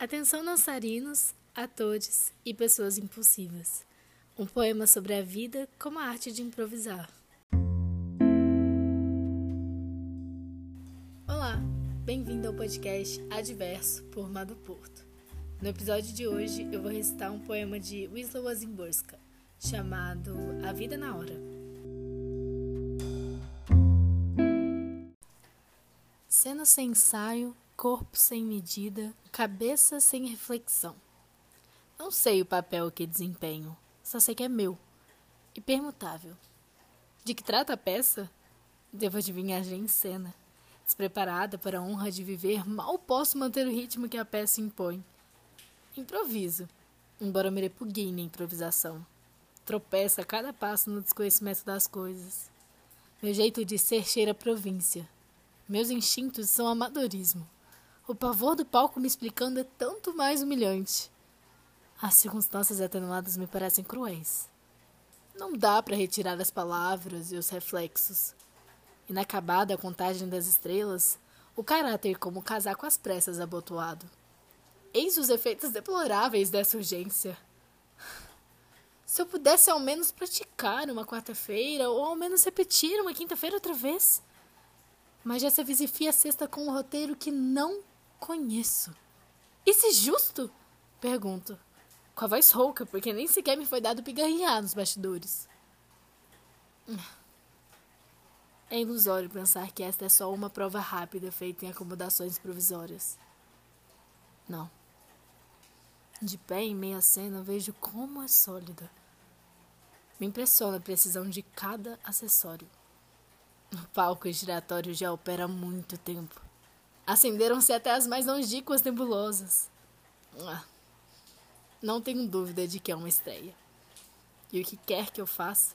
Atenção dançarinos, atores e pessoas impulsivas. Um poema sobre a vida como a arte de improvisar. Olá, bem-vindo ao podcast Adverso por Mado Porto. No episódio de hoje eu vou recitar um poema de Wisława Szymborska chamado A Vida na Hora. Cena sem ensaio, corpo sem medida, cabeça sem reflexão. Não sei o papel que desempenho, só sei que é meu e permutável. De que trata a peça? Devo adivinhar já em cena. Despreparada para a honra de viver, mal posso manter o ritmo que a peça impõe. Improviso, embora me repugne na improvisação. Tropeça a cada passo no desconhecimento das coisas. Meu jeito de ser cheira província. Meus instintos são amadorismo. O pavor do palco me explicando é tanto mais humilhante. As circunstâncias atenuadas me parecem cruéis. Não dá para retirar as palavras e os reflexos. Inacabada a contagem das estrelas, o caráter como casaco às pressas abotoado. Eis os efeitos deploráveis dessa urgência. Se eu pudesse ao menos praticar uma quarta-feira, ou ao menos repetir uma quinta-feira outra vez. Mas já se avisifia a sexta com um roteiro que não Conheço. Isso é justo? Pergunto, com a voz rouca, porque nem sequer me foi dado pigarrear nos bastidores. É ilusório pensar que esta é só uma prova rápida feita em acomodações provisórias. Não. De pé em meia cena, vejo como é sólida. Me impressiona a precisão de cada acessório. O palco giratório já opera há muito tempo. Acenderam-se até as mais longínquas nebulosas. Ah, não tenho dúvida de que é uma estreia. E o que quer que eu faça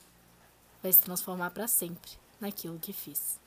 vai se transformar para sempre naquilo que fiz.